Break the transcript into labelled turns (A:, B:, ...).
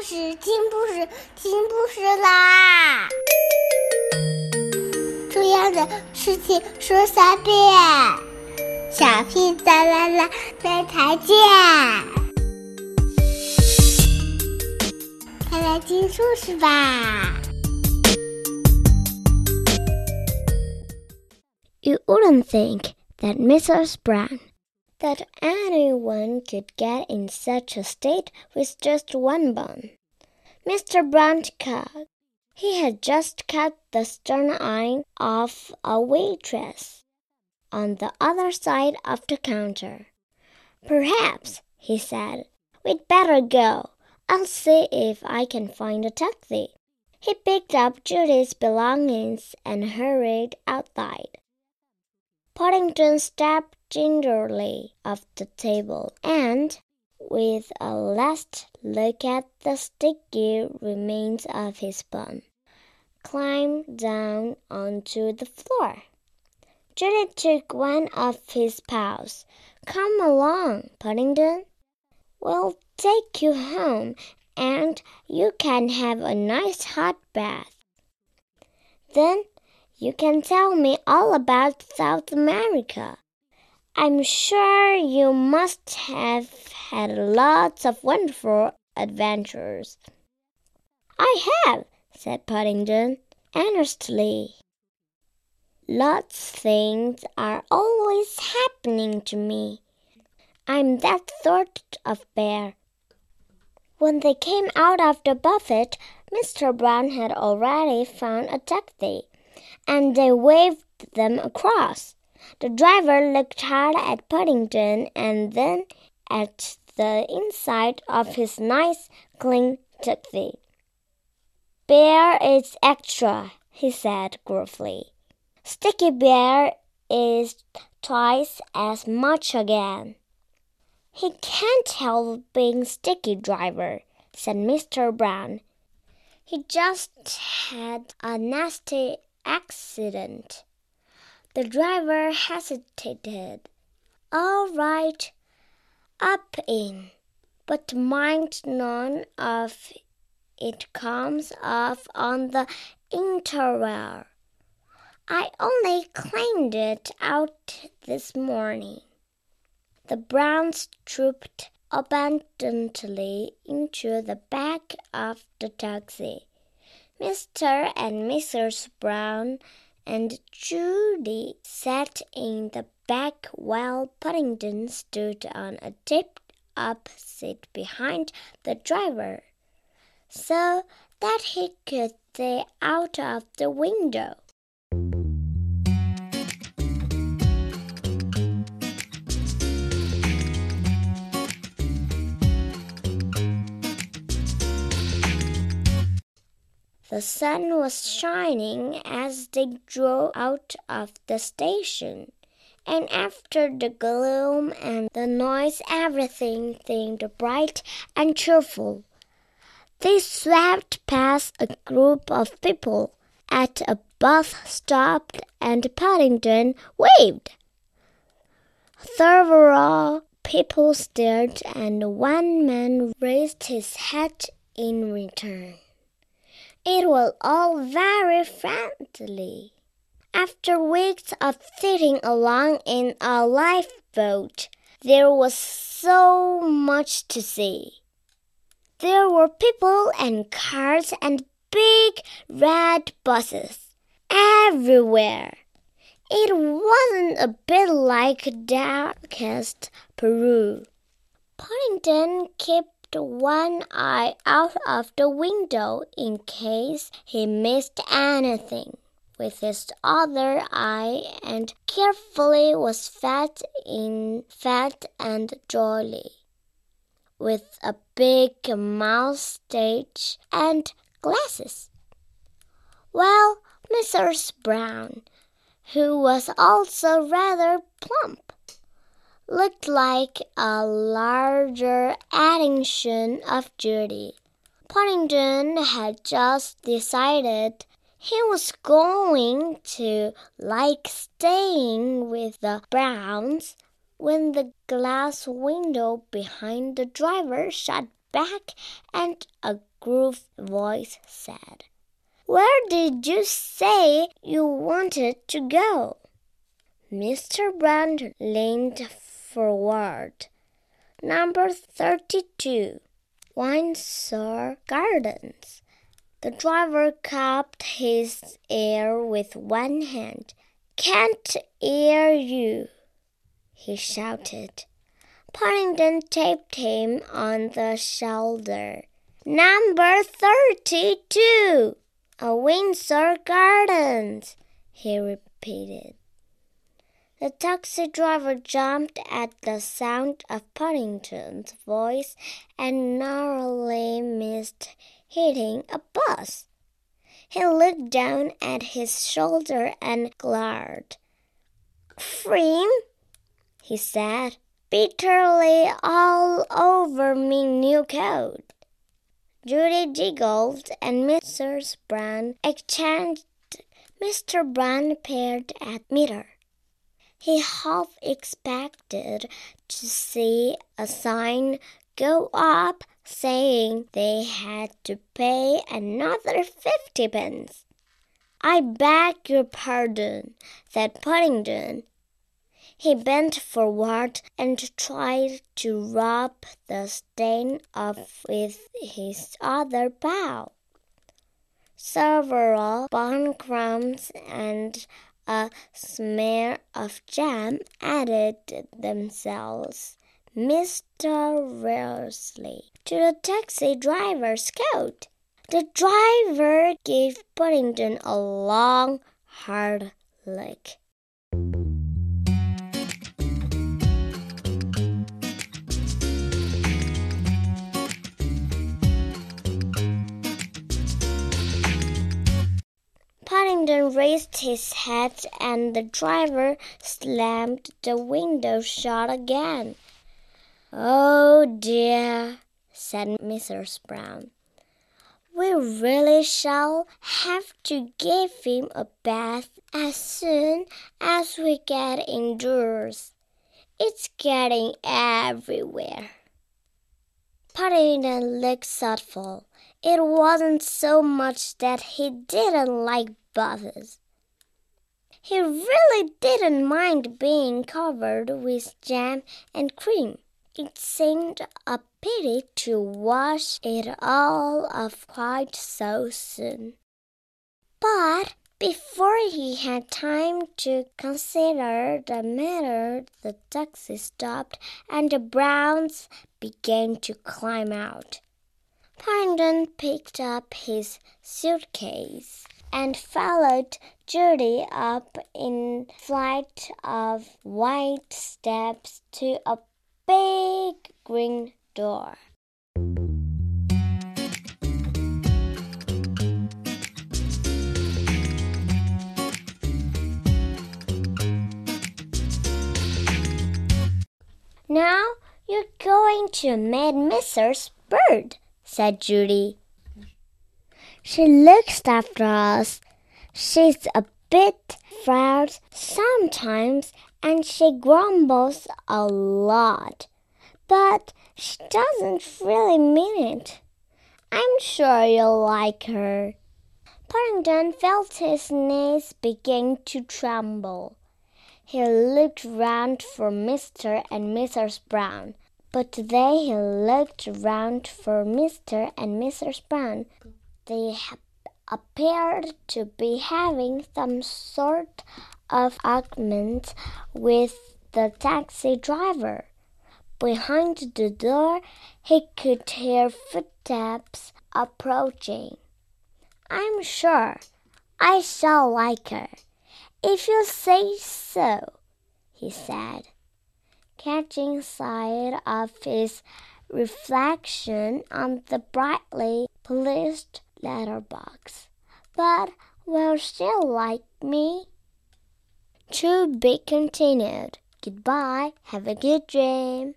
A: 故事，听故事，听故事啦！重要的事情说三遍，小屁哒啦啦，明天见！快来听故事吧
B: ！You wouldn't think that Mrs. Brown that anyone could get in such a state with just one bun. Mr. Cut. He had just cut the stern eye off a waitress on the other side of the counter. Perhaps, he said, we'd better go. I'll see if I can find a taxi. He picked up Judy's belongings and hurried outside. Paddington stepped gingerly off the table and, with a last look at the sticky remains of his bun, climbed down onto the floor. Judy took one of his paws. Come along, Paddington. We'll take you home and you can have a nice hot bath. Then you can tell me all about South America. I'm sure you must have had lots of wonderful adventures. I have, said Paddington earnestly. Lots of things are always happening to me. I'm that sort of bear. When they came out of the buffet, Mr. Brown had already found a taxi, and they waved them across. The driver looked hard at Paddington and then at the inside of his nice, clean taxi. Bear is extra, he said gruffly. Sticky Bear is twice as much again. He can't help being sticky, driver, said Mr. Brown. He just had a nasty accident. The driver hesitated. All right, up in. But mind none of it comes off on the interval. I only cleaned it out this morning. The Browns trooped abundantly into the back of the taxi. Mr. and Mrs. Brown and Judy sat in the back while Paddington stood on a tipped up seat behind the driver, so that he could see out of the window. The sun was shining as they drove out of the station, and after the gloom and the noise everything seemed bright and cheerful. They swept past a group of people at a bus stop and Paddington waved. Several people stared and one man raised his hat in return. It was all very friendly. After weeks of sitting along in a lifeboat, there was so much to see. There were people and cars and big red buses everywhere. It wasn't a bit like darkest Peru. Paddington kept one eye out of the window in case he missed anything with his other eye and carefully was fat in fat and jolly with a big moustache and glasses. Well, Mrs. Brown, who was also rather plump, looked like a larger addition of Judy. Paddington had just decided he was going to like staying with the Browns when the glass window behind the driver shut back, and a gruff voice said, Where did you say you wanted to go? Mr. Brown leaned forward. Number 32, Windsor Gardens. The driver cupped his ear with one hand. Can't hear you, he shouted. Paddington tapped him on the shoulder. Number thirty-two, a Windsor Gardens, he repeated. The taxi driver jumped at the sound of Paddington's voice and narrowly missed hitting a bus. He looked down at his shoulder and glared. Cream, he said, bitterly all over me new coat. Judy giggled and Mrs. Brown exchanged. Mr. Brown peered at Meter. He half expected to see a sign go up saying they had to pay another fifty pence. I beg your pardon, said Paddington. He bent forward and tried to rub the stain off with his other paw. Several bun crumbs and a smear of jam added themselves Mister mysteriously to the taxi driver's coat. The driver gave Paddington a long, hard look. Paddington raised his head and the driver slammed the window shut again. Oh dear, said Mrs. Brown. We really shall have to give him a bath as soon as we get indoors. It's getting everywhere. Paddington looked thoughtful. It wasn't so much that he didn't like baths. He really didn't mind being covered with jam and cream. It seemed a pity to wash it all off quite so soon. But before he had time to consider the matter, the taxi stopped and the Browns began to climb out. Paddington picked up his suitcase and followed Judy up in flight of white steps to a big green door. Now you're going to meet Mrs. Bird, said Judy. She looks after us. She's a bit proud sometimes and she grumbles a lot, but she doesn't really mean it. I'm sure you'll like her. Paddington felt his knees begin to tremble. He looked round for Mr. and Mrs. Brown, but today he looked round for Mr. and Mrs. Brown. They appeared to be having some sort of argument with the taxi driver. Behind the door, he could hear footsteps approaching. I'm sure I shall like her. If you say so, he said, catching sight of his reflection on the brightly polished letter box. But will she like me? To be continued. Goodbye. Have a good dream.